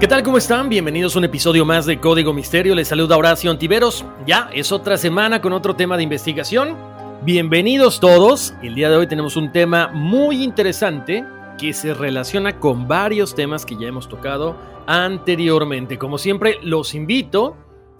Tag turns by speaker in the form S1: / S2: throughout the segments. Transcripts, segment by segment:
S1: ¿Qué tal? ¿Cómo están? Bienvenidos a un episodio más de Código Misterio. Les saluda Horacio Antiveros. Ya es otra semana con otro tema de investigación. Bienvenidos todos. El día de hoy tenemos un tema muy interesante que se relaciona con varios temas que ya hemos tocado anteriormente. Como siempre, los invito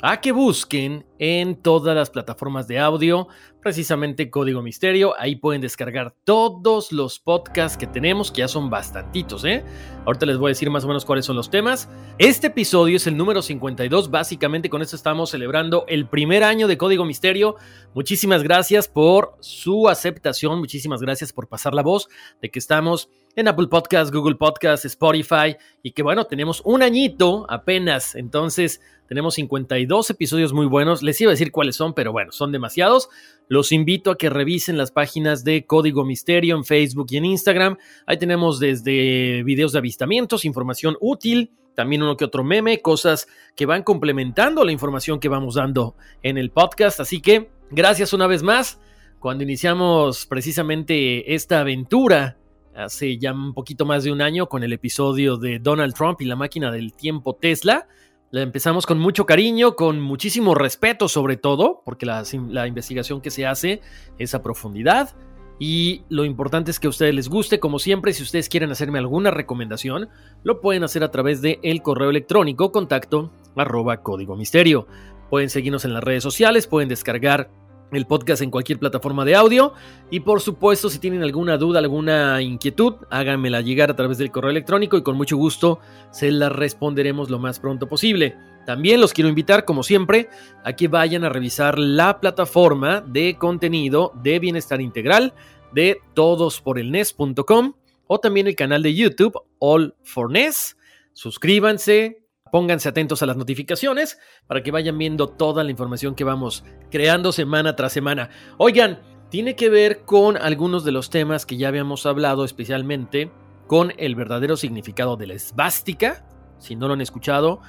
S1: a que busquen en todas las plataformas de audio, precisamente Código Misterio. Ahí pueden descargar todos los podcasts que tenemos, que ya son bastantitos, ¿eh? Ahorita les voy a decir más o menos cuáles son los temas. Este episodio es el número 52. Básicamente con esto estamos celebrando el primer año de Código Misterio. Muchísimas gracias por su aceptación. Muchísimas gracias por pasar la voz de que estamos en Apple Podcasts, Google Podcasts, Spotify y que bueno, tenemos un añito apenas. Entonces tenemos 52 episodios muy buenos. Les iba a decir cuáles son, pero bueno, son demasiados. Los invito a que revisen las páginas de Código Misterio en Facebook y en Instagram. Ahí tenemos desde videos de avistamientos, información útil, también uno que otro meme, cosas que van complementando la información que vamos dando en el podcast. Así que gracias una vez más. Cuando iniciamos precisamente esta aventura hace ya un poquito más de un año con el episodio de Donald Trump y la máquina del tiempo Tesla. La empezamos con mucho cariño, con muchísimo respeto sobre todo, porque la, investigación que se hace es a profundidad. Y lo importante es que a ustedes les guste, como siempre, si ustedes quieren hacerme alguna recomendación, lo pueden hacer a través de el correo electrónico contacto arroba código misterio. Pueden seguirnos en las redes sociales, pueden descargar el podcast en cualquier plataforma de audio. Y por supuesto, si tienen alguna duda, alguna inquietud, háganmela llegar a través del correo electrónico y con mucho gusto se la responderemos lo más pronto posible. También los quiero invitar, como siempre, a que vayan a revisar la plataforma de contenido de bienestar integral de todosporelnes.com o también el canal de YouTube All for Ness. Suscríbanse, Pónganse atentos a las notificaciones para que vayan viendo toda la información que vamos creando semana tras semana. Oigan, tiene que ver con algunos de los temas que ya habíamos hablado, especialmente con el verdadero significado de la esvástica. Si no lo han escuchado,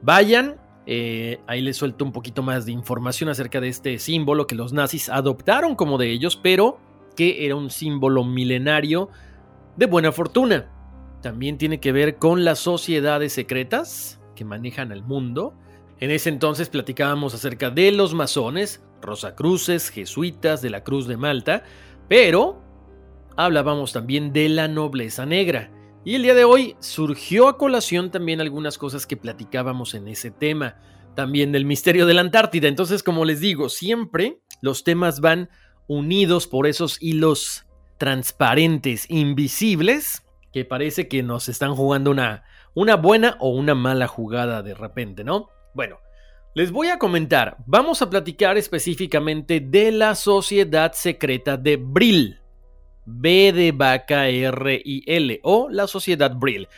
S1: vayan. Eh, ahí les suelto un poquito más de información acerca de este símbolo que los nazis adoptaron como de ellos, pero que era un símbolo milenario de buena fortuna. También tiene que ver con las sociedades secretas, que manejan el mundo. En ese entonces platicábamos acerca de los masones, rosacruces, jesuitas de la Cruz de Malta, pero hablábamos también de la nobleza negra. Y el día de hoy surgió a colación también algunas cosas que platicábamos en ese tema, también del misterio de la Antártida. Entonces, como les digo, siempre los temas van unidos por esos hilos transparentes, invisibles, que parece que nos están jugando una, una buena o una mala jugada de repente, ¿no? Bueno, les voy a comentar, vamos a platicar específicamente de la sociedad secreta de Brill. B de vaca R y L o la sociedad Brill.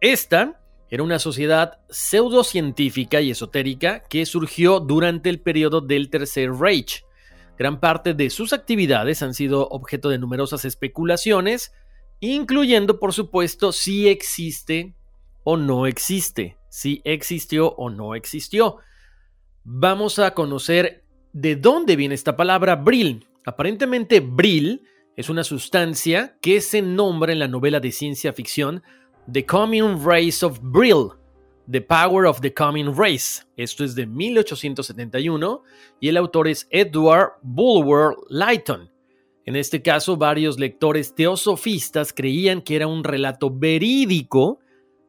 S1: Esta era una sociedad pseudocientífica y esotérica que surgió durante el periodo del Tercer Reich. gran parte de sus actividades han sido objeto de numerosas especulaciones, incluyendo por supuesto si existe o no existe, si existió o no existió. Vamos a conocer de dónde viene esta palabra Brill. Aparentemente Brill es una sustancia que se nombra en la novela de ciencia ficción The Coming Race of Brill, The Power of the Coming Race. Esto es de 1871 y el autor es Edward Bulwer Lytton. En este caso, varios lectores teosofistas creían que era un relato verídico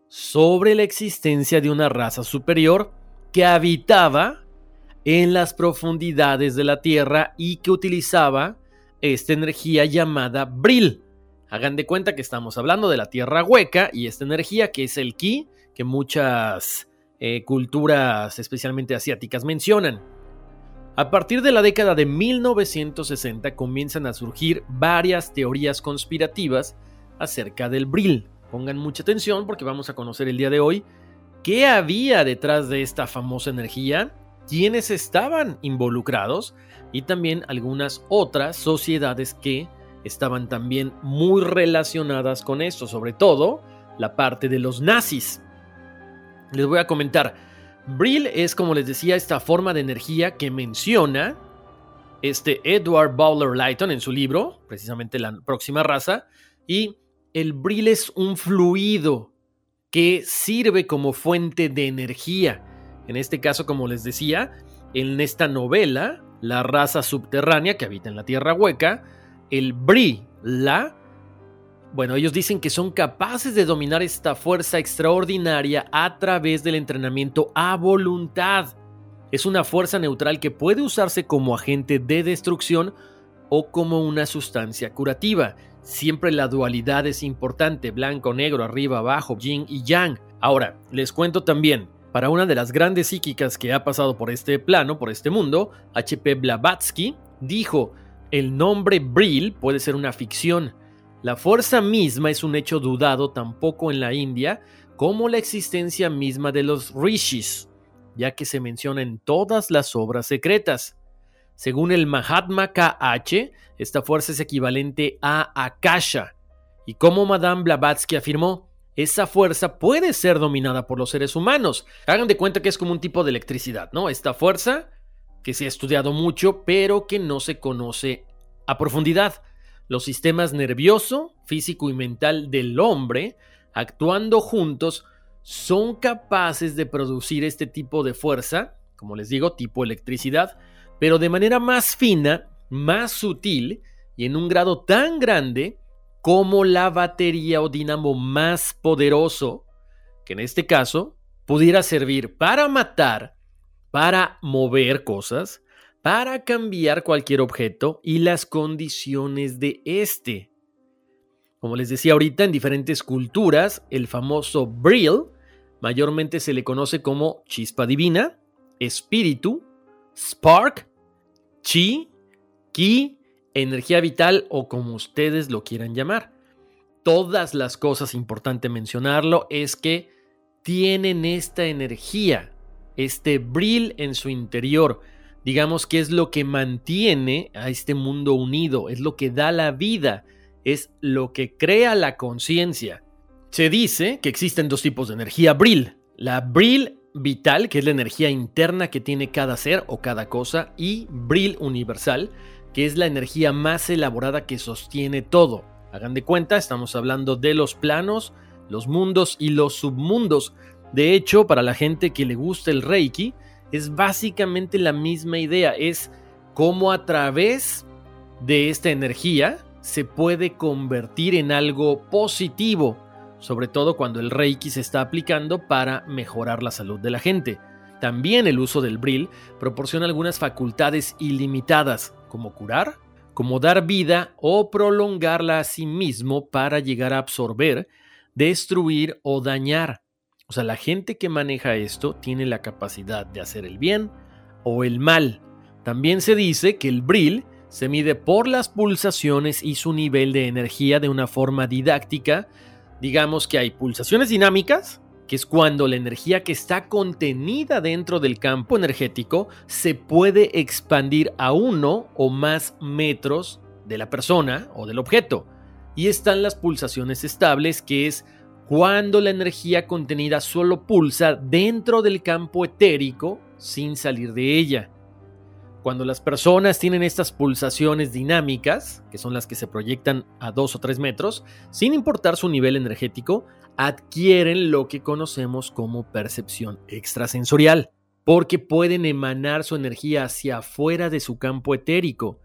S1: sobre la existencia de una raza superior que habitaba en las profundidades de la Tierra y que utilizaba esta energía llamada Brill. Hagan de cuenta que estamos hablando de la Tierra hueca y esta energía que es el Ki, que muchas eh, culturas, especialmente asiáticas, mencionan. A partir de la década de 1960 comienzan a surgir varias teorías conspirativas acerca del Brill. Pongan mucha atención porque vamos a conocer el día de hoy qué había detrás de esta famosa energía, quiénes estaban involucrados y también algunas otras sociedades que estaban también muy relacionadas con esto, sobre todo la parte de los nazis. Les voy a comentar, Brill es como les decía esta forma de energía que menciona este Edward Bowler Lighton en su libro, precisamente la próxima raza, y el Brill es un fluido que sirve como fuente de energía. En este caso, como les decía, en esta novela, la raza subterránea que habita en la Tierra Hueca, el Bri, la, bueno, ellos dicen que son capaces de dominar esta fuerza extraordinaria a través del entrenamiento a voluntad. Es una fuerza neutral que puede usarse como agente de destrucción o como una sustancia curativa. Siempre la dualidad es importante, blanco, negro, arriba, abajo, yin y yang. Ahora, les cuento también, para una de las grandes psíquicas que ha pasado por este plano, por este mundo, H.P. Blavatsky, dijo, el nombre Brill puede ser una ficción. La fuerza misma es un hecho dudado tampoco en la India como la existencia misma de los rishis, ya que se menciona en todas las obras secretas. Según el Mahatma KH, esta fuerza es equivalente a Akasha, y como Madame Blavatsky afirmó, esa fuerza puede ser dominada por los seres humanos. Hagan de cuenta que es como un tipo de electricidad, ¿no? Esta fuerza que se ha estudiado mucho, pero que no se conoce a profundidad. Los sistemas nervioso, físico y mental del hombre, actuando juntos, son capaces de producir este tipo de fuerza, como les digo, tipo electricidad, pero de manera más fina, más sutil y en un grado tan grande como la batería o dinamo más poderoso, que en este caso pudiera servir para matar, para mover cosas, para cambiar cualquier objeto y las condiciones de este. Como les decía ahorita, en diferentes culturas, el famoso Brill mayormente se le conoce como chispa divina, espíritu, spark, chi, ki energía vital o como ustedes lo quieran llamar. Todas las cosas, importante mencionarlo, es que tienen esta energía, este brill en su interior. Digamos que es lo que mantiene a este mundo unido, es lo que da la vida, es lo que crea la conciencia. Se dice que existen dos tipos de energía brill. La brill vital, que es la energía interna que tiene cada ser o cada cosa, y brill universal, que es la energía más elaborada que sostiene todo. Hagan de cuenta, estamos hablando de los planos, los mundos y los submundos. De hecho, para la gente que le gusta el Reiki, es básicamente la misma idea, es cómo a través de esta energía se puede convertir en algo positivo, sobre todo cuando el Reiki se está aplicando para mejorar la salud de la gente. También el uso del Brill proporciona algunas facultades ilimitadas, como curar, como dar vida o prolongarla a sí mismo para llegar a absorber, destruir o dañar. O sea, la gente que maneja esto tiene la capacidad de hacer el bien o el mal. También se dice que el Brill se mide por las pulsaciones y su nivel de energía de una forma didáctica. Digamos que hay pulsaciones dinámicas, que es cuando la energía que está contenida dentro del campo energético se puede expandir a uno o más metros de la persona o del objeto. Y están las pulsaciones estables, que es cuando la energía contenida solo pulsa dentro del campo etérico sin salir de ella. Cuando las personas tienen estas pulsaciones dinámicas, que son las que se proyectan a 2 o 3 metros, sin importar su nivel energético, adquieren lo que conocemos como percepción extrasensorial, porque pueden emanar su energía hacia afuera de su campo etérico.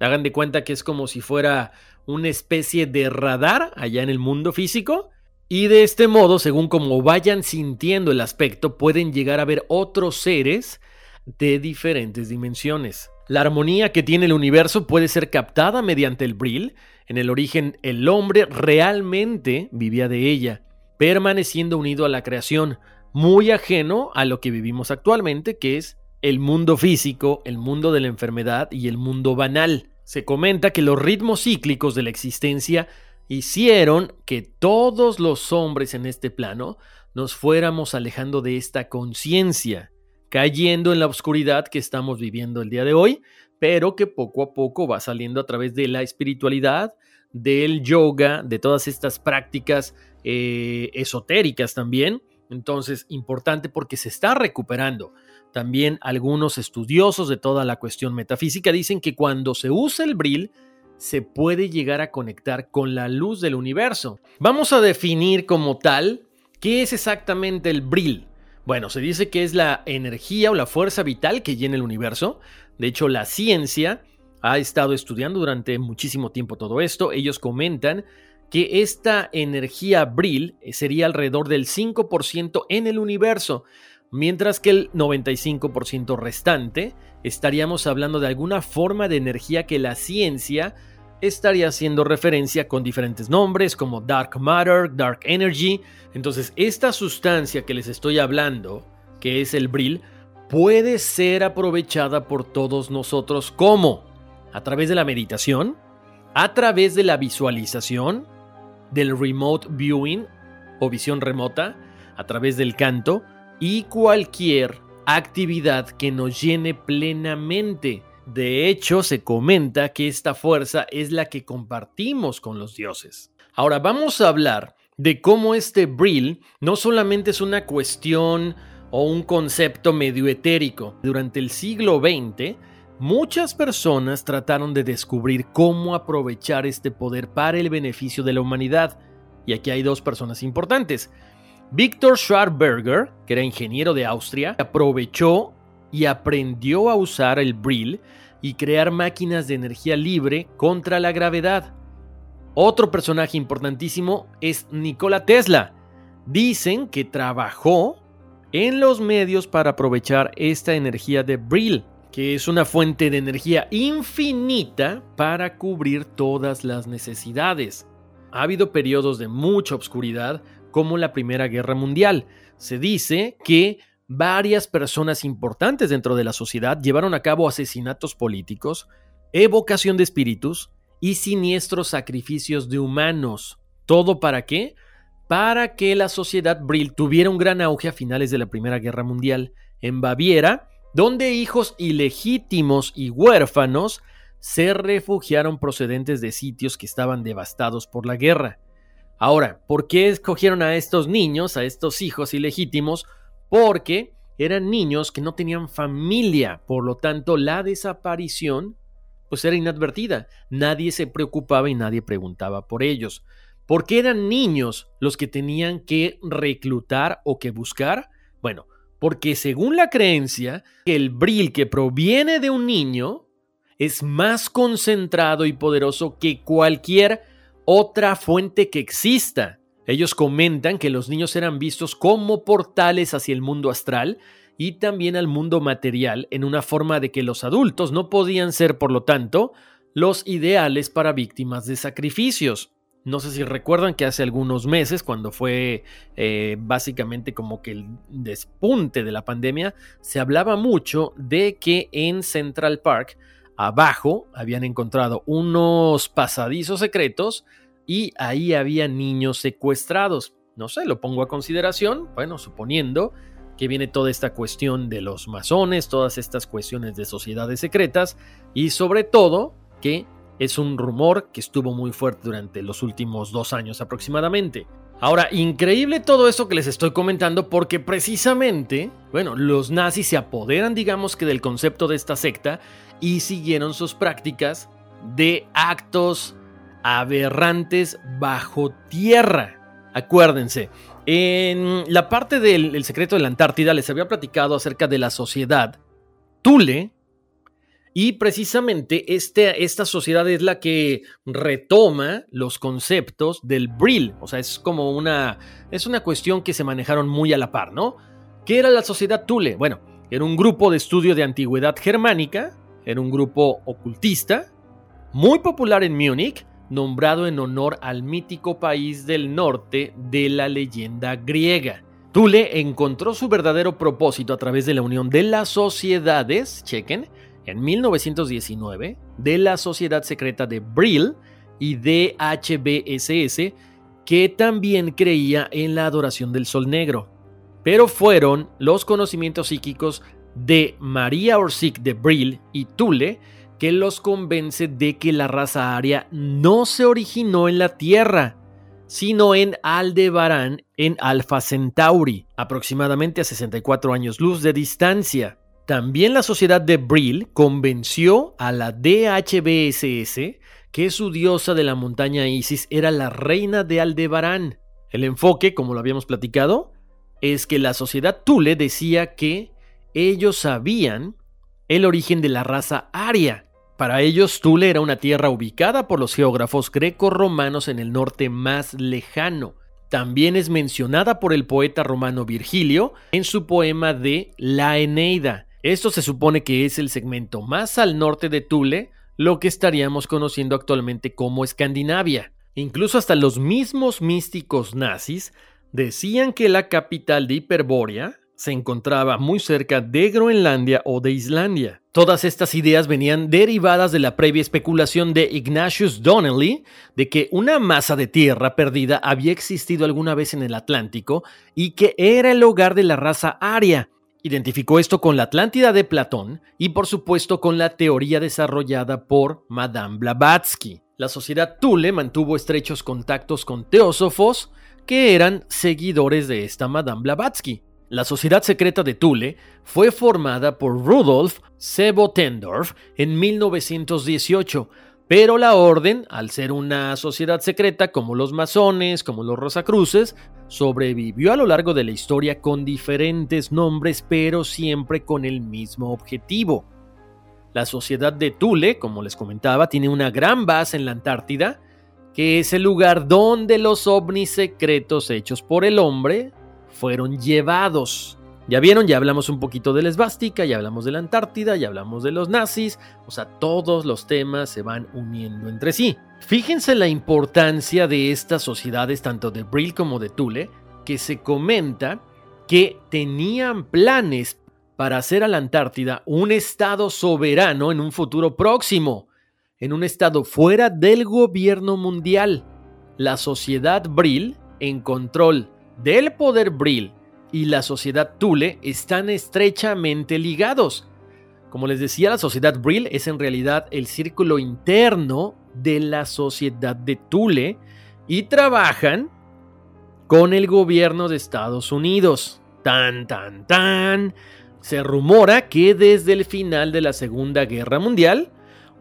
S1: Hagan de cuenta que es como si fuera una especie de radar allá en el mundo físico, y de este modo, según como vayan sintiendo el aspecto, pueden llegar a ver otros seres de diferentes dimensiones. La armonía que tiene el universo puede ser captada mediante el Brill. En el origen, el hombre realmente vivía de ella, permaneciendo unido a la creación, muy ajeno a lo que vivimos actualmente, que es el mundo físico, el mundo de la enfermedad y el mundo banal. Se comenta que los ritmos cíclicos de la existencia hicieron que todos los hombres en este plano nos fuéramos alejando de esta conciencia, cayendo en la oscuridad que estamos viviendo el día de hoy, pero que poco a poco va saliendo a través de la espiritualidad, del yoga, de todas estas prácticas eh, esotéricas también. Entonces, importante porque se está recuperando. También algunos estudiosos de toda la cuestión metafísica dicen que cuando se usa el bril, se puede llegar a conectar con la luz del universo. Vamos a definir como tal qué es exactamente el bril. Bueno, se dice que es la energía o la fuerza vital que llena el universo. De hecho, la ciencia ha estado estudiando durante muchísimo tiempo todo esto. Ellos comentan que esta energía bril sería alrededor del 5% en el universo, mientras que el 95% restante estaríamos hablando de alguna forma de energía que la ciencia estaría haciendo referencia con diferentes nombres como dark matter, dark energy. Entonces, esta sustancia que les estoy hablando, que es el bril, puede ser aprovechada por todos nosotros. Como a través de la meditación, a través de la visualización, del remote viewing o visión remota, a través del canto y cualquier actividad que nos llene plenamente. De hecho, se comenta que esta fuerza es la que compartimos con los dioses. Ahora vamos a hablar de cómo este Brill no solamente es una cuestión o un concepto medio etérico. Durante el siglo XX, muchas personas trataron de descubrir cómo aprovechar este poder para el beneficio de la humanidad. Y aquí hay dos personas importantes. Victor Schwarberger, que era ingeniero de Austria, aprovechó y aprendió a usar el Brill y crear máquinas de energía libre contra la gravedad. Otro personaje importantísimo es Nikola Tesla. Dicen que trabajó en los medios para aprovechar esta energía de Brill, que es una fuente de energía infinita para cubrir todas las necesidades. Ha habido periodos de mucha oscuridad como la Primera Guerra Mundial. Se dice que varias personas importantes dentro de la sociedad llevaron a cabo asesinatos políticos, evocación de espíritus y siniestros sacrificios de humanos. ¿Todo para qué? Para que la sociedad Brill tuviera un gran auge a finales de la Primera Guerra Mundial. En Baviera, donde hijos ilegítimos y huérfanos se refugiaron procedentes de sitios que estaban devastados por la guerra. Ahora, ¿por qué escogieron a estos niños, a estos hijos ilegítimos? Porque eran niños que no tenían familia, por lo tanto la desaparición pues era inadvertida. Nadie se preocupaba y nadie preguntaba por ellos. ¿Por qué eran niños los que tenían que reclutar o que buscar? Bueno, porque según la creencia, el bril que proviene de un niño es más concentrado y poderoso que cualquier otra fuente que exista. Ellos comentan que los niños eran vistos como portales hacia el mundo astral y también al mundo material en una forma de que los adultos no podían ser, por lo tanto, los ideales para víctimas de sacrificios. No sé si recuerdan que hace algunos meses, cuando fue eh, básicamente como que el despunte de la pandemia, se hablaba mucho de que en Central Park Abajo habían encontrado unos pasadizos secretos y ahí había niños secuestrados. No sé, lo pongo a consideración, bueno, suponiendo que viene toda esta cuestión de los masones, todas estas cuestiones de sociedades secretas y sobre todo que es un rumor que estuvo muy fuerte durante los últimos dos años aproximadamente. Ahora, increíble todo eso que les estoy comentando porque precisamente, bueno, los nazis se apoderan, digamos que del concepto de esta secta y siguieron sus prácticas de actos aberrantes bajo tierra. Acuérdense, en la parte del secreto de la Antártida les había platicado acerca de la sociedad Tule, y precisamente este, esta sociedad es la que retoma los conceptos del Brill. O sea, es como una, es una cuestión que se manejaron muy a la par, ¿no? ¿Qué era la sociedad Thule? Bueno, era un grupo de estudio de antigüedad germánica, era un grupo ocultista, muy popular en Múnich, nombrado en honor al mítico país del norte de la leyenda griega. Thule encontró su verdadero propósito a través de la unión de las sociedades, chequen, en 1919 de la Sociedad Secreta de Brill y de HBSS, que también creía en la adoración del Sol Negro. Pero fueron los conocimientos psíquicos de María Orsic de Brill y Thule que los convence de que la raza aria no se originó en la Tierra, sino en Aldebarán, en Alpha Centauri, aproximadamente a 64 años luz de distancia. También la sociedad de Brill convenció a la DHBSS que su diosa de la montaña Isis era la reina de Aldebarán. El enfoque, como lo habíamos platicado, es que la sociedad Tule decía que ellos sabían el origen de la raza aria. Para ellos, Tule era una tierra ubicada por los geógrafos greco-romanos en el norte más lejano. También es mencionada por el poeta romano Virgilio en su poema de La Eneida, esto se supone que es el segmento más al norte de Thule, lo que estaríamos conociendo actualmente como Escandinavia. Incluso hasta los mismos místicos nazis decían que la capital de Hiperbórea se encontraba muy cerca de Groenlandia o de Islandia. Todas estas ideas venían derivadas de la previa especulación de Ignatius Donnelly de que una masa de tierra perdida había existido alguna vez en el Atlántico y que era el hogar de la raza aria, Identificó esto con la Atlántida de Platón y por supuesto con la teoría desarrollada por Madame Blavatsky. La sociedad Thule mantuvo estrechos contactos con teósofos que eran seguidores de esta Madame Blavatsky. La sociedad secreta de Thule fue formada por Rudolf Sebotendorf en 1918 pero la orden, al ser una sociedad secreta como los masones, como los rosacruces, sobrevivió a lo largo de la historia con diferentes nombres, pero siempre con el mismo objetivo. La sociedad de Thule, como les comentaba, tiene una gran base en la Antártida, que es el lugar donde los ovnis secretos hechos por el hombre fueron llevados. Ya vieron, ya hablamos un poquito de la esvástica, ya hablamos de la Antártida, ya hablamos de los nazis, o sea, todos los temas se van uniendo entre sí. Fíjense la importancia de estas sociedades, tanto de Brill como de Thule, que se comenta que tenían planes para hacer a la Antártida un estado soberano en un futuro próximo, en un estado fuera del gobierno mundial. La sociedad Brill, en control del poder Brill y la sociedad Thule están estrechamente ligados. Como les decía, la sociedad Brill es en realidad el círculo interno de la sociedad de Thule y trabajan con el gobierno de Estados Unidos. Tan, tan, tan. Se rumora que desde el final de la Segunda Guerra Mundial,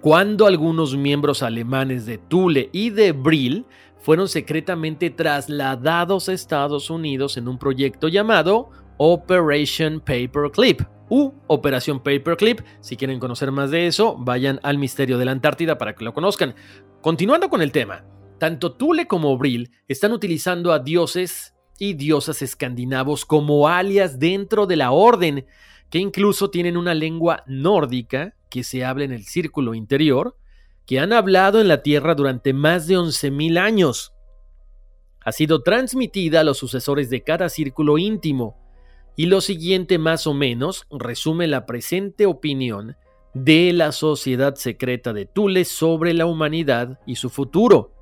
S1: cuando algunos miembros alemanes de Thule y de Brill fueron secretamente trasladados a Estados Unidos en un proyecto llamado Operation Paperclip u Operación Paperclip. Si quieren conocer más de eso, vayan al Misterio de la Antártida para que lo conozcan. Continuando con el tema, tanto Tule como Brill están utilizando a dioses y diosas escandinavos como alias dentro de la orden, que incluso tienen una lengua nórdica que se habla en el círculo interior, que han hablado en la Tierra durante más de 11.000 años. Ha sido transmitida a los sucesores de cada círculo íntimo, y lo siguiente más o menos resume la presente opinión de la sociedad secreta de Tule sobre la humanidad y su futuro.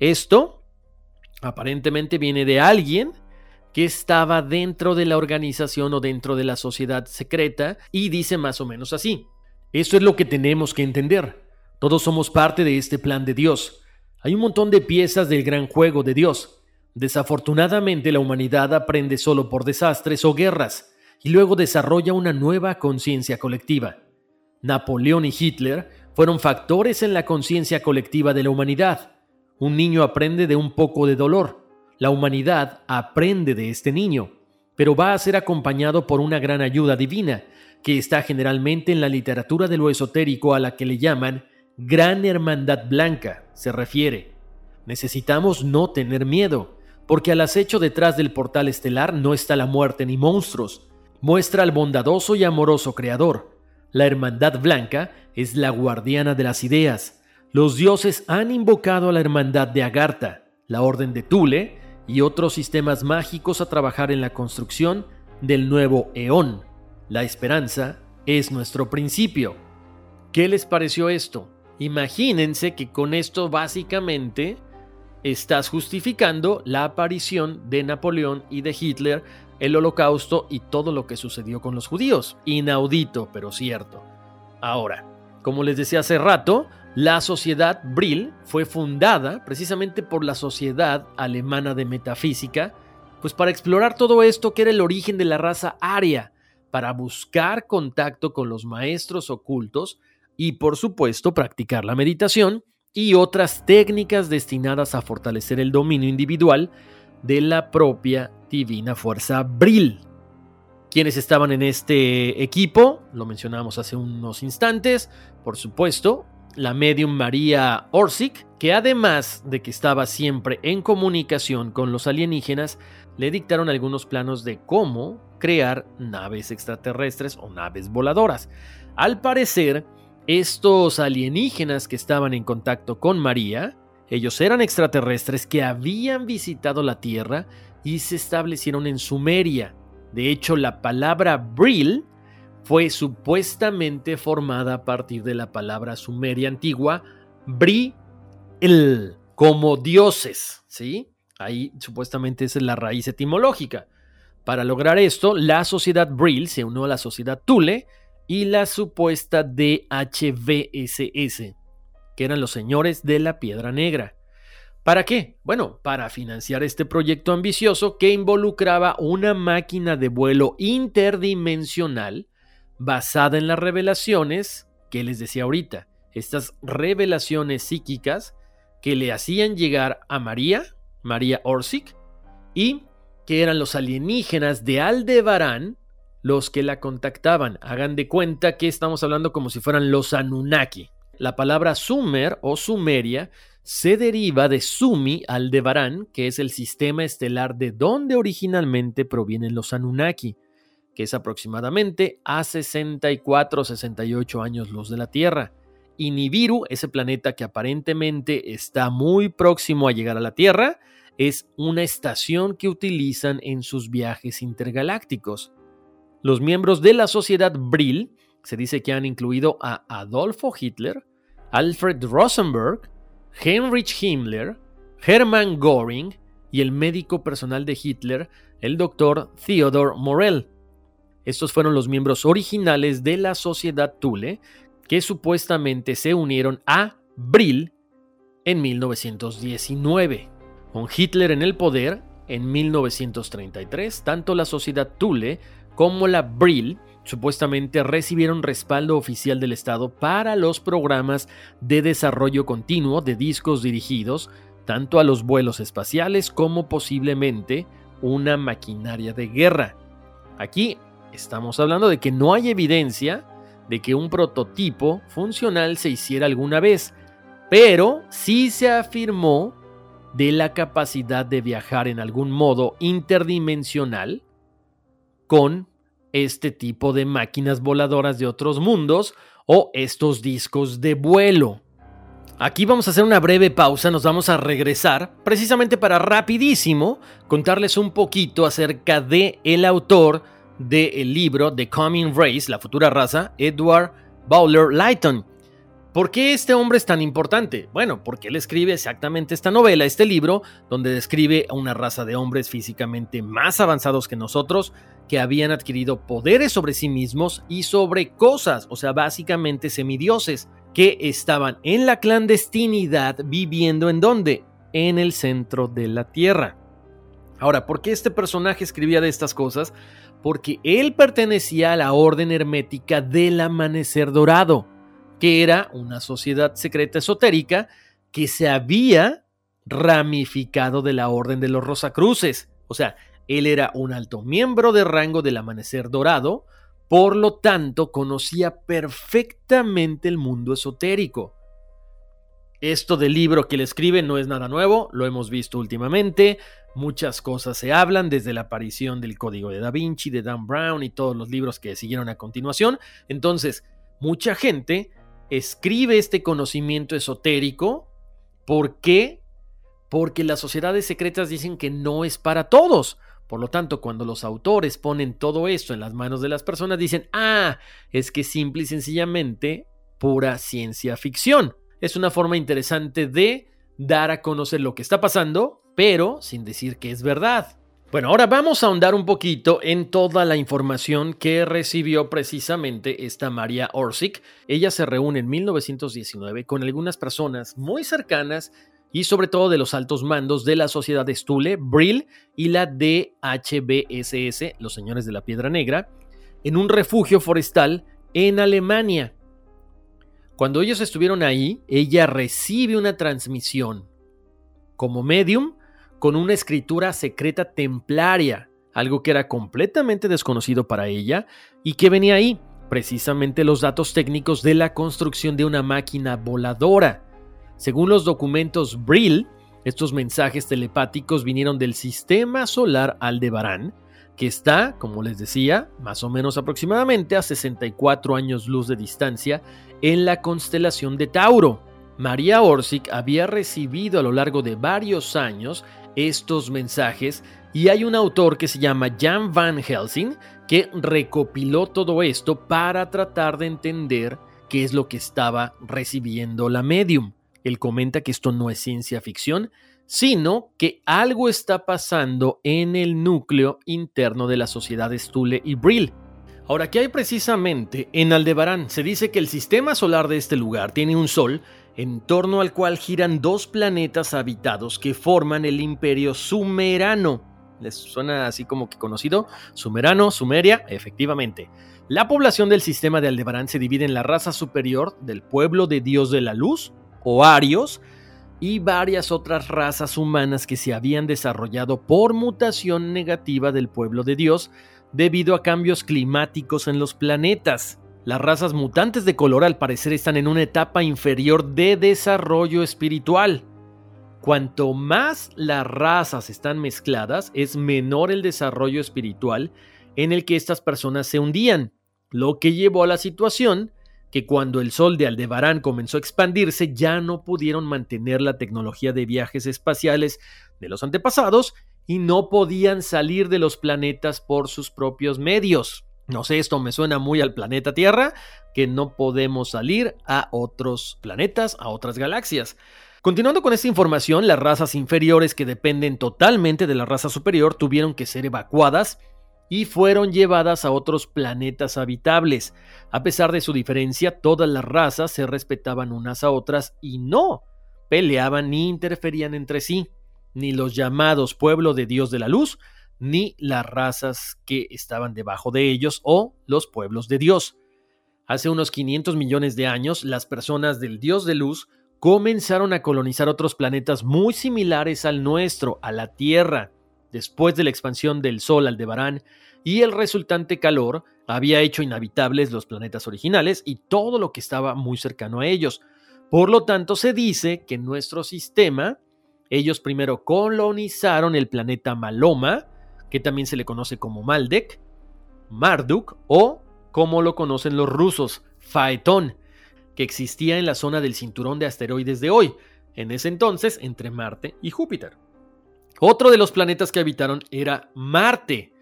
S1: Esto Aparentemente viene de alguien que estaba dentro de la organización o dentro de la sociedad secreta y dice más o menos así. Esto es lo que tenemos que entender. Todos somos parte de este plan de Dios. Hay un montón de piezas del gran juego de Dios. Desafortunadamente la humanidad aprende solo por desastres o guerras y luego desarrolla una nueva conciencia colectiva. Napoleón y Hitler fueron factores en la conciencia colectiva de la humanidad. Un niño aprende de un poco de dolor. La humanidad aprende de este niño, pero va a ser acompañado por una gran ayuda divina, que está generalmente en la literatura de lo esotérico a la que le llaman Gran Hermandad Blanca, se refiere. Necesitamos no tener miedo, porque al acecho detrás del portal estelar no está la muerte ni monstruos, muestra al bondadoso y amoroso Creador. La Hermandad Blanca es la guardiana de las ideas. Los dioses han invocado a la Hermandad de Agartha, la Orden de Tule y otros sistemas mágicos a trabajar en la construcción del nuevo Eón. La esperanza es nuestro principio. ¿Qué les pareció esto? Imagínense que con esto básicamente estás justificando la aparición de Napoleón y de Hitler, el holocausto y todo lo que sucedió con los judíos. Inaudito, pero cierto. Ahora, como les decía hace rato, la sociedad Brill fue fundada precisamente por la Sociedad Alemana de Metafísica, pues para explorar todo esto que era el origen de la raza aria, para buscar contacto con los maestros ocultos y por supuesto practicar la meditación y otras técnicas destinadas a fortalecer el dominio individual de la propia divina fuerza Brill. Quienes estaban en este equipo, lo mencionamos hace unos instantes, por supuesto, la medium María Orsic, que además de que estaba siempre en comunicación con los alienígenas, le dictaron algunos planos de cómo crear naves extraterrestres o naves voladoras. Al parecer, estos alienígenas que estaban en contacto con María, ellos eran extraterrestres que habían visitado la Tierra y se establecieron en Sumeria. De hecho, la palabra Brill fue supuestamente formada a partir de la palabra sumeria antigua Bri el como dioses, ¿sí? Ahí supuestamente es la raíz etimológica. Para lograr esto, la sociedad Brill se unió a la sociedad Tule y la supuesta DHVSS, que eran los señores de la Piedra Negra. ¿Para qué? Bueno, para financiar este proyecto ambicioso que involucraba una máquina de vuelo interdimensional basada en las revelaciones que les decía ahorita, estas revelaciones psíquicas que le hacían llegar a María, María Orsic, y que eran los alienígenas de Aldebarán, los que la contactaban. Hagan de cuenta que estamos hablando como si fueran los Anunnaki. La palabra Sumer o Sumeria se deriva de Sumi Aldebarán, que es el sistema estelar de donde originalmente provienen los Anunnaki, que es aproximadamente a 64-68 años luz de la Tierra. Y Nibiru, ese planeta que aparentemente está muy próximo a llegar a la Tierra, es una estación que utilizan en sus viajes intergalácticos. Los miembros de la sociedad Brill se dice que han incluido a Adolfo Hitler, Alfred Rosenberg, Heinrich Himmler, Hermann Göring y el médico personal de Hitler, el doctor Theodor Morell. Estos fueron los miembros originales de la sociedad Thule que supuestamente se unieron a Brill en 1919. Con Hitler en el poder, en 1933, tanto la sociedad Thule como la Brill supuestamente recibieron respaldo oficial del Estado para los programas de desarrollo continuo de discos dirigidos tanto a los vuelos espaciales como posiblemente una maquinaria de guerra. Aquí estamos hablando de que no hay evidencia de que un prototipo funcional se hiciera alguna vez, pero sí se afirmó de la capacidad de viajar en algún modo interdimensional con este tipo de máquinas voladoras de otros mundos o estos discos de vuelo. Aquí vamos a hacer una breve pausa, nos vamos a regresar precisamente para rapidísimo contarles un poquito acerca de el autor del libro The Coming Race, la futura raza, Edward Bowler Lighton. ¿Por qué este hombre es tan importante? Bueno, porque él escribe exactamente esta novela, este libro, donde describe a una raza de hombres físicamente más avanzados que nosotros, que habían adquirido poderes sobre sí mismos y sobre cosas, o sea, básicamente semidioses, que estaban en la clandestinidad viviendo en dónde? En el centro de la Tierra. Ahora, ¿por qué este personaje escribía de estas cosas? Porque él pertenecía a la Orden Hermética del Amanecer Dorado, que era una sociedad secreta esotérica que se había ramificado de la Orden de los Rosacruces. O sea, él era un alto miembro de rango del Amanecer Dorado, por lo tanto conocía perfectamente el mundo esotérico. Esto del libro que le escribe no es nada nuevo, lo hemos visto últimamente, muchas cosas se hablan desde la aparición del Código de Da Vinci, de Dan Brown y todos los libros que siguieron a continuación. Entonces, mucha gente escribe este conocimiento esotérico. ¿Por qué? Porque las sociedades secretas dicen que no es para todos. Por lo tanto, cuando los autores ponen todo esto en las manos de las personas, dicen, ah, es que simple y sencillamente pura ciencia ficción es una forma interesante de dar a conocer lo que está pasando, pero sin decir que es verdad. Bueno, ahora vamos a ahondar un poquito en toda la información que recibió precisamente esta María Orsic. Ella se reúne en 1919 con algunas personas muy cercanas y sobre todo de los altos mandos de la sociedad de Stule, Brill y la DHBSS, los señores de la Piedra Negra, en un refugio forestal en Alemania. Cuando ellos estuvieron ahí, ella recibe una transmisión como medium con una escritura secreta templaria, algo que era completamente desconocido para ella y que venía ahí, precisamente los datos técnicos de la construcción de una máquina voladora. Según los documentos Brill, estos mensajes telepáticos vinieron del sistema solar Aldebarán, que está, como les decía, más o menos aproximadamente a 64 años luz de distancia en la constelación de Tauro. María Orsic había recibido a lo largo de varios años estos mensajes y hay un autor que se llama Jan Van Helsing que recopiló todo esto para tratar de entender qué es lo que estaba recibiendo la medium. Él comenta que esto no es ciencia ficción, sino que algo está pasando en el núcleo interno de la sociedad Stule y Brill. Ahora, ¿qué hay precisamente en Aldebarán? Se dice que el sistema solar de este lugar tiene un sol en torno al cual giran dos planetas habitados que forman el imperio sumerano. ¿Les suena así como que conocido? Sumerano, Sumeria, efectivamente. La población del sistema de Aldebarán se divide en la raza superior del pueblo de Dios de la Luz, o Arios, y varias otras razas humanas que se habían desarrollado por mutación negativa del pueblo de Dios debido a cambios climáticos en los planetas. Las razas mutantes de color al parecer están en una etapa inferior de desarrollo espiritual. Cuanto más las razas están mezcladas, es menor el desarrollo espiritual en el que estas personas se hundían, lo que llevó a la situación que cuando el Sol de Aldebarán comenzó a expandirse ya no pudieron mantener la tecnología de viajes espaciales de los antepasados y no podían salir de los planetas por sus propios medios. No sé, esto me suena muy al planeta Tierra, que no podemos salir a otros planetas, a otras galaxias. Continuando con esta información, las razas inferiores que dependen totalmente de la raza superior tuvieron que ser evacuadas y fueron llevadas a otros planetas habitables. A pesar de su diferencia, todas las razas se respetaban unas a otras y no peleaban ni interferían entre sí, ni los llamados pueblo de Dios de la Luz, ni las razas que estaban debajo de ellos o los pueblos de Dios. Hace unos 500 millones de años, las personas del Dios de Luz comenzaron a colonizar otros planetas muy similares al nuestro, a la Tierra, después de la expansión del Sol Aldebarán y el resultante calor había hecho inhabitables los planetas originales y todo lo que estaba muy cercano a ellos. Por lo tanto, se dice que en nuestro sistema, ellos primero colonizaron el planeta Maloma, que también se le conoce como Maldek, Marduk o, como lo conocen los rusos, Phaeton, que existía en la zona del cinturón de asteroides de hoy, en ese entonces entre Marte y Júpiter. Otro de los planetas que habitaron era Marte.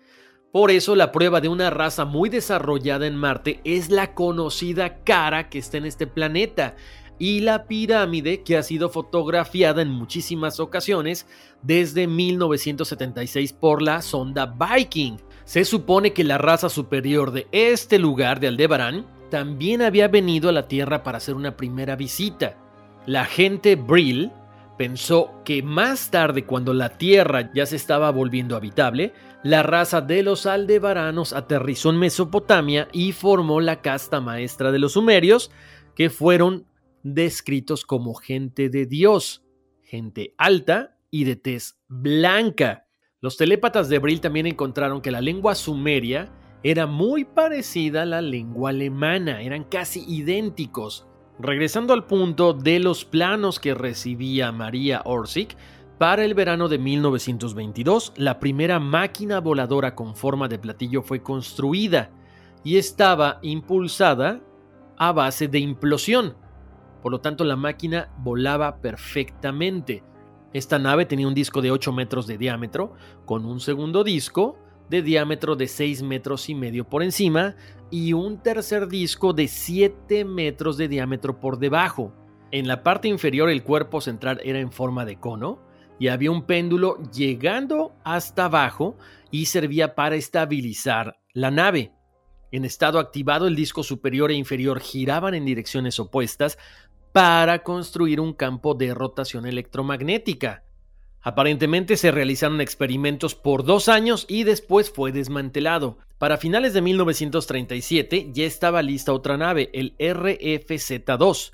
S1: Por eso la prueba de una raza muy desarrollada en Marte es la conocida cara que está en este planeta. Y la pirámide que ha sido fotografiada en muchísimas ocasiones desde 1976 por la sonda Viking. Se supone que la raza superior de este lugar de Aldebarán también había venido a la Tierra para hacer una primera visita. La gente Brill pensó que más tarde, cuando la Tierra ya se estaba volviendo habitable, la raza de los aldebaranos aterrizó en Mesopotamia y formó la casta maestra de los sumerios, que fueron descritos como gente de Dios, gente alta y de tez blanca. Los telépatas de Brill también encontraron que la lengua sumeria era muy parecida a la lengua alemana, eran casi idénticos. Regresando al punto de los planos que recibía María Orsic, para el verano de 1922, la primera máquina voladora con forma de platillo fue construida y estaba impulsada a base de implosión. Por lo tanto, la máquina volaba perfectamente. Esta nave tenía un disco de 8 metros de diámetro, con un segundo disco de diámetro de 6 metros y medio por encima y un tercer disco de 7 metros de diámetro por debajo. En la parte inferior el cuerpo central era en forma de cono y había un péndulo llegando hasta abajo y servía para estabilizar la nave. En estado activado el disco superior e inferior giraban en direcciones opuestas para construir un campo de rotación electromagnética. Aparentemente se realizaron experimentos por dos años y después fue desmantelado. Para finales de 1937 ya estaba lista otra nave, el RFZ-2,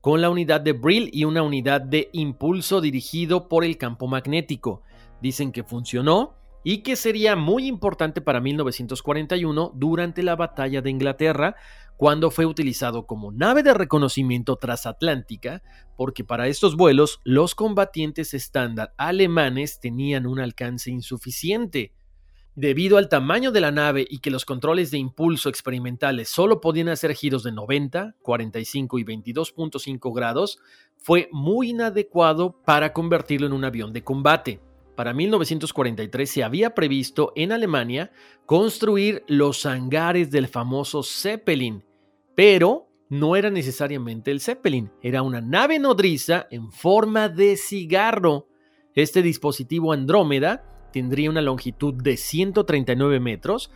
S1: con la unidad de Brill y una unidad de impulso dirigido por el campo magnético. Dicen que funcionó y que sería muy importante para 1941 durante la batalla de Inglaterra, cuando fue utilizado como nave de reconocimiento transatlántica, porque para estos vuelos los combatientes estándar alemanes tenían un alcance insuficiente. Debido al tamaño de la nave y que los controles de impulso experimentales solo podían hacer giros de 90, 45 y 22.5 grados, fue muy inadecuado para convertirlo en un avión de combate. Para 1943 se había previsto en Alemania construir los hangares del famoso Zeppelin, pero no era necesariamente el Zeppelin, era una nave nodriza en forma de cigarro. Este dispositivo Andrómeda tendría una longitud de 139 metros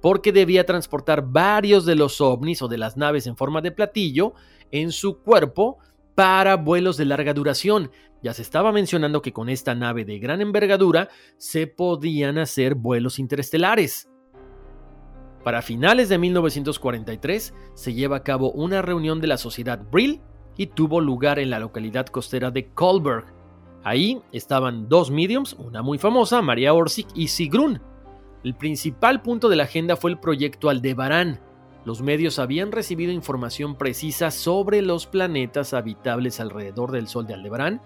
S1: porque debía transportar varios de los ovnis o de las naves en forma de platillo en su cuerpo para vuelos de larga duración. Ya se estaba mencionando que con esta nave de gran envergadura se podían hacer vuelos interestelares. Para finales de 1943 se lleva a cabo una reunión de la sociedad Brill y tuvo lugar en la localidad costera de Kolberg. Ahí estaban dos mediums, una muy famosa, María Orsic y Sigrun. El principal punto de la agenda fue el proyecto Aldebarán, los medios habían recibido información precisa sobre los planetas habitables alrededor del Sol de Aldebarán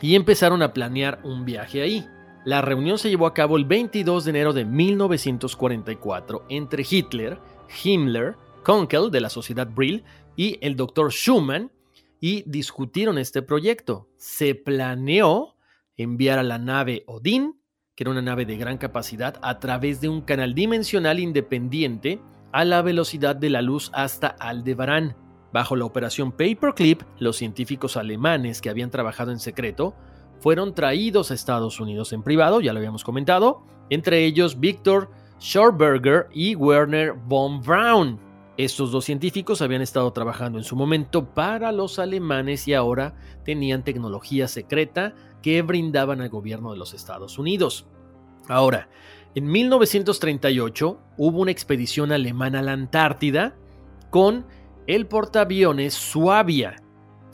S1: y empezaron a planear un viaje ahí. La reunión se llevó a cabo el 22 de enero de 1944 entre Hitler, Himmler, Kunkel de la Sociedad Brill y el Dr. Schumann y discutieron este proyecto. Se planeó enviar a la nave Odin, que era una nave de gran capacidad, a través de un canal dimensional independiente a la velocidad de la luz hasta Aldebarán. Bajo la operación Paperclip, los científicos alemanes que habían trabajado en secreto fueron traídos a Estados Unidos en privado, ya lo habíamos comentado, entre ellos Victor Schorberger y Werner von Braun. Estos dos científicos habían estado trabajando en su momento para los alemanes y ahora tenían tecnología secreta que brindaban al gobierno de los Estados Unidos. Ahora, en 1938 hubo una expedición alemana a la Antártida con el portaaviones Suabia.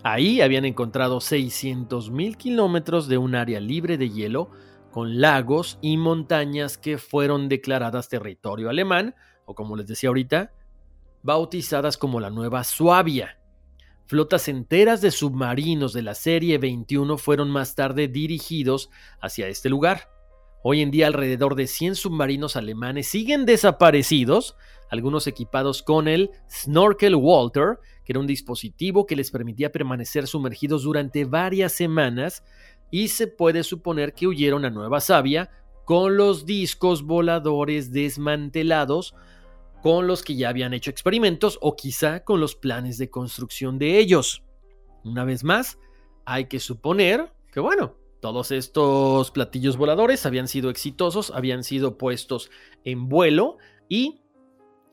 S1: Ahí habían encontrado 600.000 kilómetros de un área libre de hielo con lagos y montañas que fueron declaradas territorio alemán, o como les decía ahorita, bautizadas como la Nueva Suabia. Flotas enteras de submarinos de la serie 21 fueron más tarde dirigidos hacia este lugar. Hoy en día alrededor de 100 submarinos alemanes siguen desaparecidos, algunos equipados con el Snorkel Walter, que era un dispositivo que les permitía permanecer sumergidos durante varias semanas, y se puede suponer que huyeron a Nueva Sabia con los discos voladores desmantelados con los que ya habían hecho experimentos o quizá con los planes de construcción de ellos. Una vez más, hay que suponer que, bueno, todos estos platillos voladores habían sido exitosos, habían sido puestos en vuelo y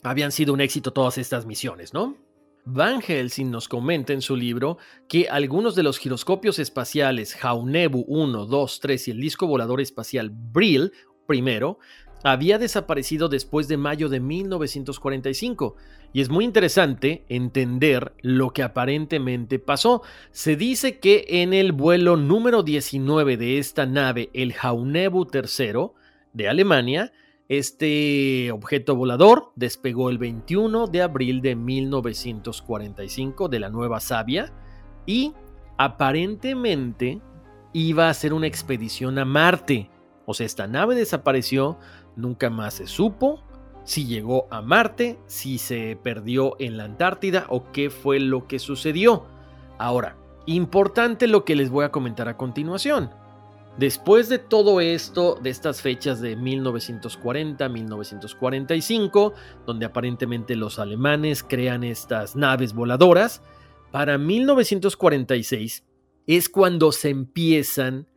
S1: habían sido un éxito todas estas misiones, ¿no? Van Helsing nos comenta en su libro que algunos de los giroscopios espaciales Jaunebu 1, 2, 3 y el disco volador espacial Brill primero había desaparecido después de mayo de 1945 y es muy interesante entender lo que aparentemente pasó. Se dice que en el vuelo número 19 de esta nave, el Jaunebu III de Alemania, este objeto volador despegó el 21 de abril de 1945 de la Nueva Sabia y aparentemente iba a ser una expedición a Marte. O sea, esta nave desapareció, nunca más se supo si llegó a Marte, si se perdió en la Antártida o qué fue lo que sucedió. Ahora, importante lo que les voy a comentar a continuación. Después de todo esto, de estas fechas de 1940-1945, donde aparentemente los alemanes crean estas naves voladoras, para 1946 es cuando se empiezan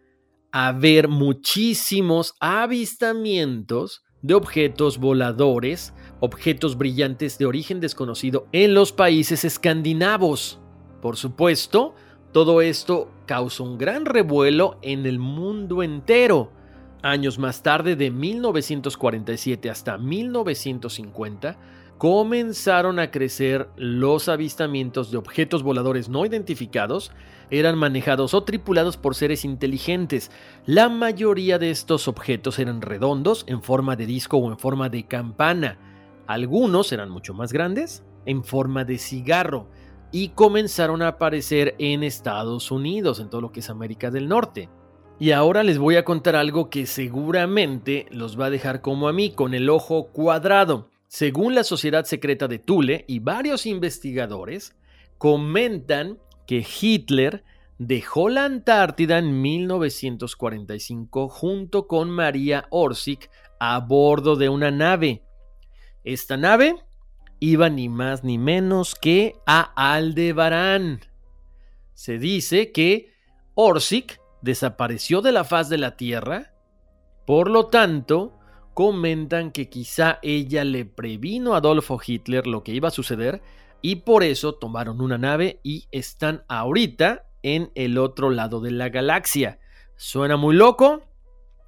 S1: a ver muchísimos avistamientos de objetos voladores, objetos brillantes de origen desconocido en los países escandinavos. Por supuesto, todo esto causó un gran revuelo en el mundo entero. Años más tarde, de 1947 hasta 1950, comenzaron a crecer los avistamientos de objetos voladores no identificados eran manejados o tripulados por seres inteligentes. La mayoría de estos objetos eran redondos, en forma de disco o en forma de campana. Algunos eran mucho más grandes, en forma de cigarro, y comenzaron a aparecer en Estados Unidos, en todo lo que es América del Norte. Y ahora les voy a contar algo que seguramente los va a dejar como a mí, con el ojo cuadrado. Según la Sociedad Secreta de Thule y varios investigadores, comentan que Hitler dejó la Antártida en 1945 junto con María Orsic a bordo de una nave. Esta nave iba ni más ni menos que a Aldebarán. Se dice que Orsic desapareció de la faz de la Tierra, por lo tanto, comentan que quizá ella le previno a Adolfo Hitler lo que iba a suceder y por eso tomaron una nave y están ahorita en el otro lado de la galaxia. Suena muy loco,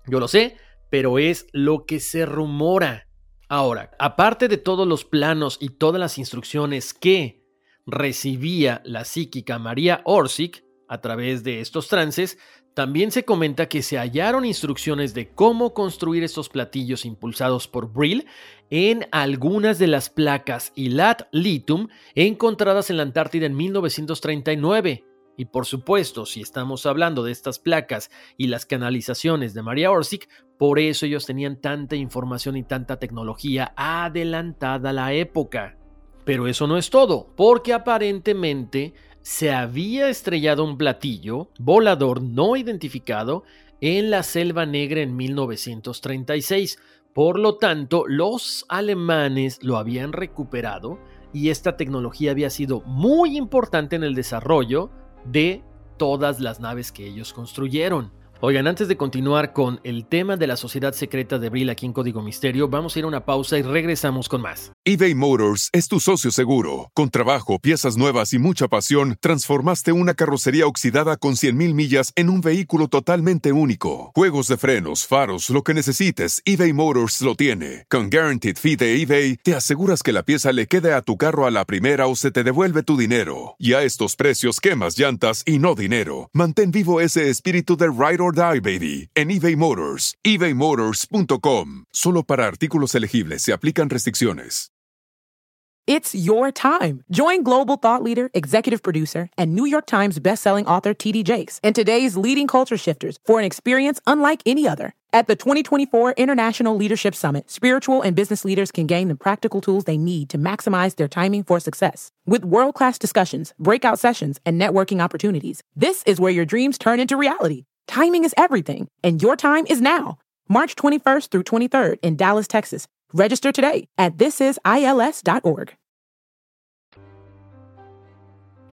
S1: yo lo sé, pero es lo que se rumora. Ahora, aparte de todos los planos y todas las instrucciones que recibía la psíquica María Orsic a través de estos trances, también se comenta que se hallaron instrucciones de cómo construir estos platillos impulsados por Brill en algunas de las placas Ilat Litum encontradas en la Antártida en 1939. Y por supuesto, si estamos hablando de estas placas y las canalizaciones de María Orsic, por eso ellos tenían tanta información y tanta tecnología adelantada a la época. Pero eso no es todo, porque aparentemente se había estrellado un platillo volador no identificado en la Selva Negra en 1936. Por lo tanto, los alemanes lo habían recuperado y esta tecnología había sido muy importante en el desarrollo de todas las naves que ellos construyeron. Oigan, antes de continuar con el tema de la sociedad secreta de Brill aquí en Código Misterio, vamos a ir a una pausa y regresamos con más.
S2: eBay Motors es tu socio seguro. Con trabajo, piezas nuevas y mucha pasión, transformaste una carrocería oxidada con 100.000 millas en un vehículo totalmente único. Juegos de frenos, faros, lo que necesites, eBay Motors lo tiene. Con Guaranteed Fee de eBay, te aseguras que la pieza le quede a tu carro a la primera o se te devuelve tu dinero. Y a estos precios, quemas llantas y no dinero. Mantén vivo ese espíritu de Ride or Die, baby, en eBay Motors. ebaymotors.com. Solo para artículos elegibles se aplican restricciones.
S3: It's your time. Join global thought leader, executive producer, and New York Times bestselling author TD Jakes and today's leading culture shifters for an experience unlike any other. At the 2024 International Leadership Summit, spiritual and business leaders can gain the practical tools they need to maximize their timing for success. With world class discussions, breakout sessions, and networking opportunities, this is where your dreams turn into reality. Timing is everything, and your time is now. March 21st through 23rd in Dallas, Texas. Register today at thisisils.org.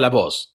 S1: la voz.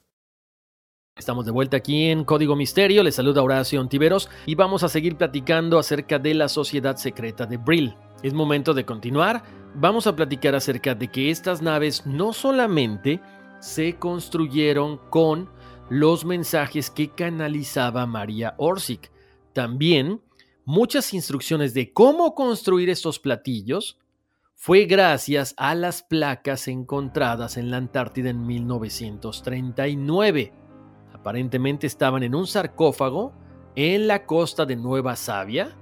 S1: Estamos de vuelta aquí en Código Misterio, les saluda Horacio Ontiveros y vamos a seguir platicando acerca de la sociedad secreta de Brill. Es momento de continuar, vamos a platicar acerca de que estas naves no solamente se construyeron con los mensajes que canalizaba María Orsic, también muchas instrucciones de cómo construir estos platillos fue gracias a las placas encontradas en la Antártida en 1939. Aparentemente estaban en un sarcófago en la costa de Nueva Sabia.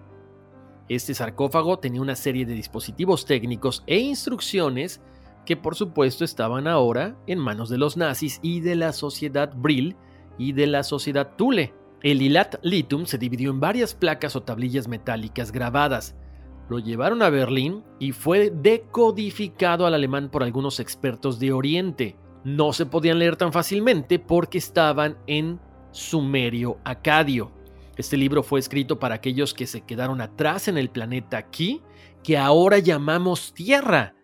S1: Este sarcófago tenía una serie de dispositivos técnicos e instrucciones que por supuesto estaban ahora en manos de los nazis y de la sociedad Brill y de la sociedad Thule. El Ilat Litum se dividió en varias placas o tablillas metálicas grabadas. Lo llevaron a Berlín y fue decodificado al alemán por algunos expertos de Oriente no se podían leer tan fácilmente porque estaban en sumerio acadio. Este libro fue escrito para aquellos que se quedaron atrás en el planeta aquí, que ahora llamamos Tierra.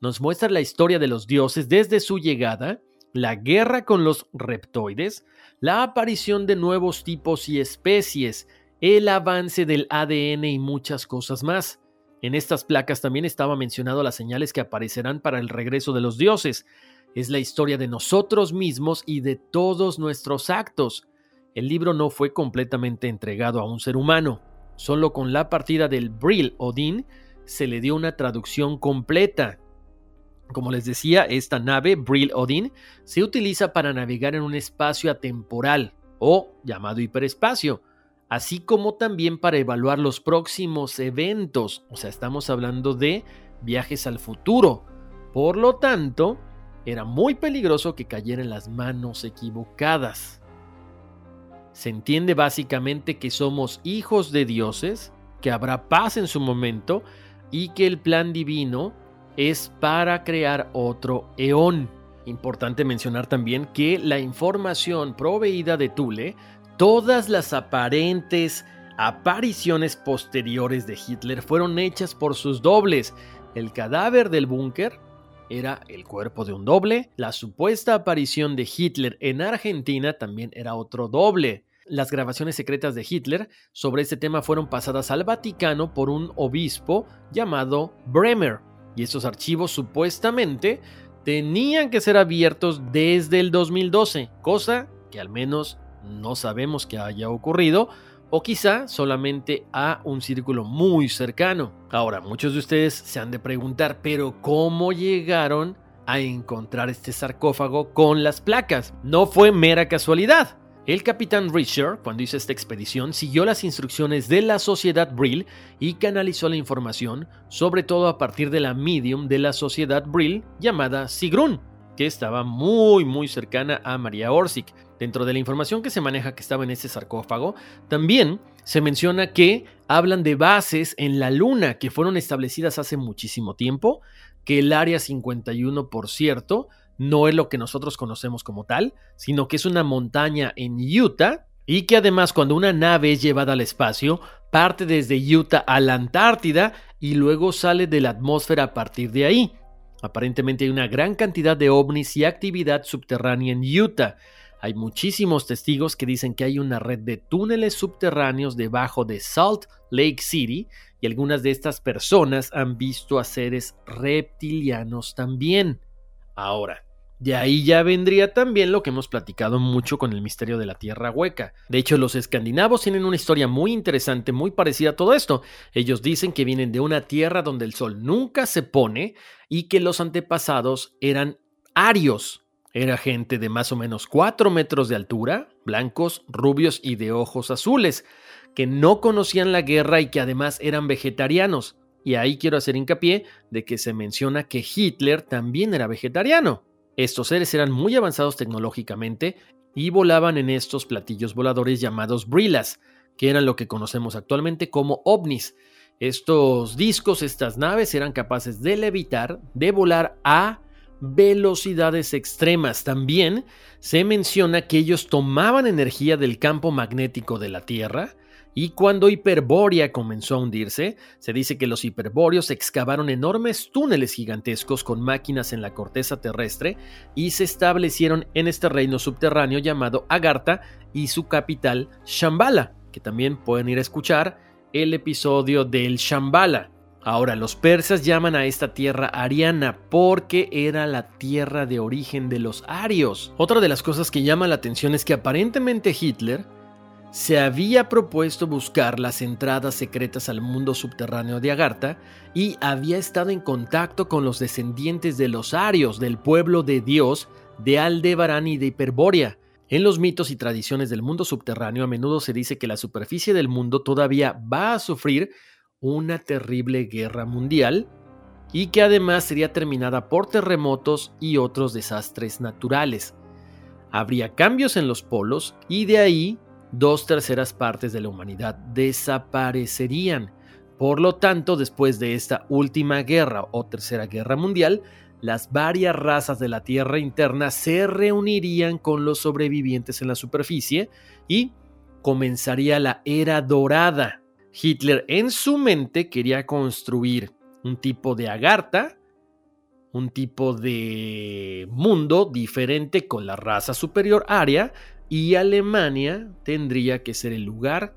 S1: Nos muestra la historia de los dioses desde su llegada, la guerra con los reptoides, la aparición de nuevos tipos y especies, el avance del ADN y muchas cosas más. En estas placas también estaba mencionado las señales que aparecerán para el regreso de los dioses, es la historia de nosotros mismos y de todos nuestros actos. El libro no fue completamente entregado a un ser humano. Solo con la partida del Brill Odin se le dio una traducción completa. Como les decía, esta nave, Brill Odin, se utiliza para navegar en un espacio atemporal o llamado hiperespacio, así como también para evaluar los próximos eventos. O sea, estamos hablando de viajes al futuro. Por lo tanto, era muy peligroso que cayera en las manos equivocadas. Se entiende básicamente que somos hijos de dioses, que habrá paz en su momento y que el plan divino es para crear otro eón. Importante mencionar también que la información proveída de Tule, todas las aparentes apariciones posteriores de Hitler fueron hechas por sus dobles. El cadáver del búnker era el cuerpo de un doble. La supuesta aparición de Hitler en Argentina también era otro doble. Las grabaciones secretas de Hitler sobre este tema fueron pasadas al Vaticano por un obispo llamado Bremer, y estos archivos supuestamente tenían que ser abiertos desde el 2012, cosa que al menos no sabemos que haya ocurrido, o quizá solamente a un círculo muy cercano. Ahora, muchos de ustedes se han de preguntar, pero ¿cómo llegaron a encontrar este sarcófago con las placas? No fue mera casualidad. El capitán Richard, cuando hizo esta expedición, siguió las instrucciones de la sociedad Brill y canalizó la información, sobre todo a partir de la medium de la sociedad Brill llamada Sigrun, que estaba muy muy cercana a María Orsic. Dentro de la información que se maneja que estaba en ese sarcófago, también se menciona que hablan de bases en la Luna que fueron establecidas hace muchísimo tiempo, que el Área 51, por cierto, no es lo que nosotros conocemos como tal, sino que es una montaña en Utah y que además cuando una nave es llevada al espacio, parte desde Utah a la Antártida y luego sale de la atmósfera a partir de ahí. Aparentemente hay una gran cantidad de ovnis y actividad subterránea en Utah. Hay muchísimos testigos que dicen que hay una red de túneles subterráneos debajo de Salt Lake City y algunas de estas personas han visto a seres reptilianos también. Ahora, de ahí ya vendría también lo que hemos platicado mucho con el misterio de la Tierra Hueca. De hecho, los escandinavos tienen una historia muy interesante, muy parecida a todo esto. Ellos dicen que vienen de una tierra donde el sol nunca se pone y que los antepasados eran arios. Era gente de más o menos 4 metros de altura, blancos, rubios y de ojos azules, que no conocían la guerra y que además eran vegetarianos. Y ahí quiero hacer hincapié de que se menciona que Hitler también era vegetariano. Estos seres eran muy avanzados tecnológicamente y volaban en estos platillos voladores llamados Brillas, que eran lo que conocemos actualmente como ovnis. Estos discos, estas naves eran capaces de levitar, de volar a velocidades extremas. También se menciona que ellos tomaban energía del campo magnético de la Tierra y cuando Hiperbórea comenzó a hundirse, se dice que los hiperbóreos excavaron enormes túneles gigantescos con máquinas en la corteza terrestre y se establecieron en este reino subterráneo llamado Agartha y su capital Shambhala, que también pueden ir a escuchar el episodio del Shambhala. Ahora, los persas llaman a esta tierra ariana porque era la tierra de origen de los arios. Otra de las cosas que llama la atención es que aparentemente Hitler se había propuesto buscar las entradas secretas al mundo subterráneo de Agartha y había estado en contacto con los descendientes de los arios del pueblo de Dios de Aldebarán y de Hiperbórea. En los mitos y tradiciones del mundo subterráneo a menudo se dice que la superficie del mundo todavía va a sufrir una terrible guerra mundial y que además sería terminada por terremotos y otros desastres naturales. Habría cambios en los polos y de ahí dos terceras partes de la humanidad desaparecerían. Por lo tanto, después de esta última guerra o tercera guerra mundial, las varias razas de la Tierra interna se reunirían con los sobrevivientes en la superficie y comenzaría la era dorada. Hitler en su mente quería construir un tipo de agartha, un tipo de mundo diferente con la raza superior aria, y Alemania tendría que ser el lugar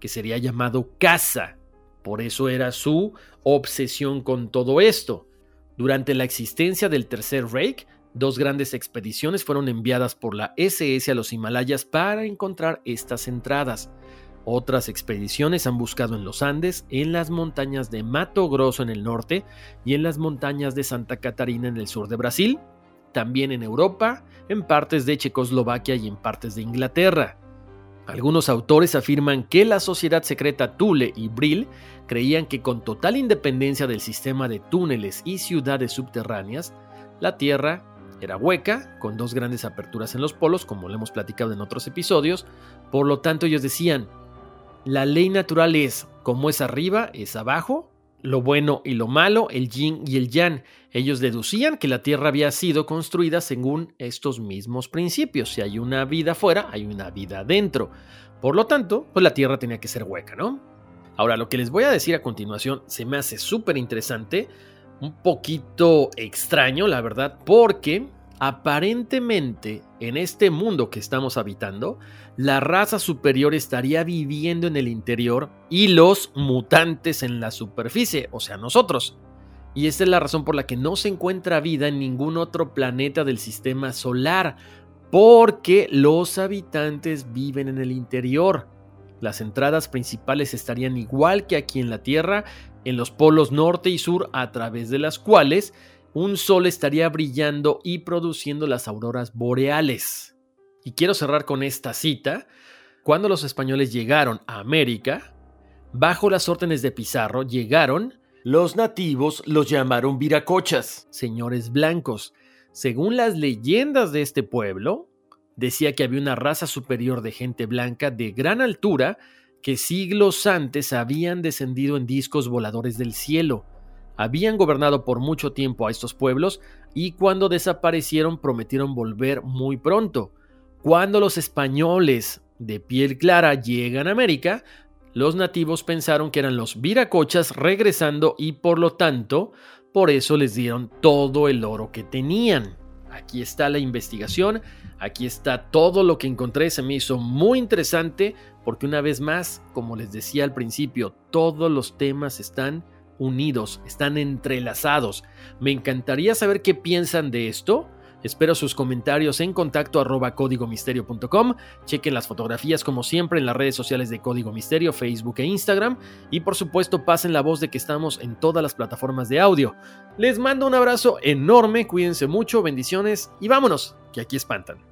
S1: que sería llamado casa. Por eso era su obsesión con todo esto. Durante la existencia del Tercer Reich, dos grandes expediciones fueron enviadas por la SS a los Himalayas para encontrar estas entradas. Otras expediciones han buscado en los Andes, en las montañas de Mato Grosso en el norte y en las montañas de Santa Catarina en el sur de Brasil, también en Europa, en partes de Checoslovaquia y en partes de Inglaterra. Algunos autores afirman que la sociedad secreta Thule y Brill creían que con total independencia del sistema de túneles y ciudades subterráneas, la Tierra era hueca, con dos grandes aperturas en los polos, como lo hemos platicado en otros episodios, por lo tanto ellos decían, la ley natural es, como es arriba, es abajo, lo bueno y lo malo, el yin y el yang. Ellos deducían que la Tierra había sido construida según estos mismos principios. Si hay una vida afuera, hay una vida adentro. Por lo tanto, pues la Tierra tenía que ser hueca, ¿no? Ahora, lo que les voy a decir a continuación se me hace súper interesante, un poquito extraño, la verdad, porque Aparentemente, en este mundo que estamos habitando, la raza superior estaría viviendo en el interior y los mutantes en la superficie, o sea, nosotros. Y esta es la razón por la que no se encuentra vida en ningún otro planeta del sistema solar, porque los habitantes viven en el interior. Las entradas principales estarían igual que aquí en la Tierra, en los polos norte y sur, a través de las cuales un sol estaría brillando y produciendo las auroras boreales. Y quiero cerrar con esta cita. Cuando los españoles llegaron a América, bajo las órdenes de Pizarro llegaron, los nativos los llamaron viracochas, señores blancos. Según las leyendas de este pueblo, decía que había una raza superior de gente blanca de gran altura que siglos antes habían descendido en discos voladores del cielo habían gobernado por mucho tiempo a estos pueblos y cuando desaparecieron prometieron volver muy pronto. Cuando los españoles de piel clara llegan a América, los nativos pensaron que eran los viracochas regresando y por lo tanto, por eso les dieron todo el oro que tenían. Aquí está la investigación, aquí está todo lo que encontré, se me hizo muy interesante porque una vez más, como les decía al principio, todos los temas están unidos, están entrelazados. Me encantaría saber qué piensan de esto. Espero sus comentarios en contacto arroba códigomisterio.com. Chequen las fotografías como siempre en las redes sociales de Código Misterio, Facebook e Instagram. Y por supuesto pasen la voz de que estamos en todas las plataformas de audio. Les mando un abrazo enorme, cuídense mucho, bendiciones y vámonos, que aquí espantan.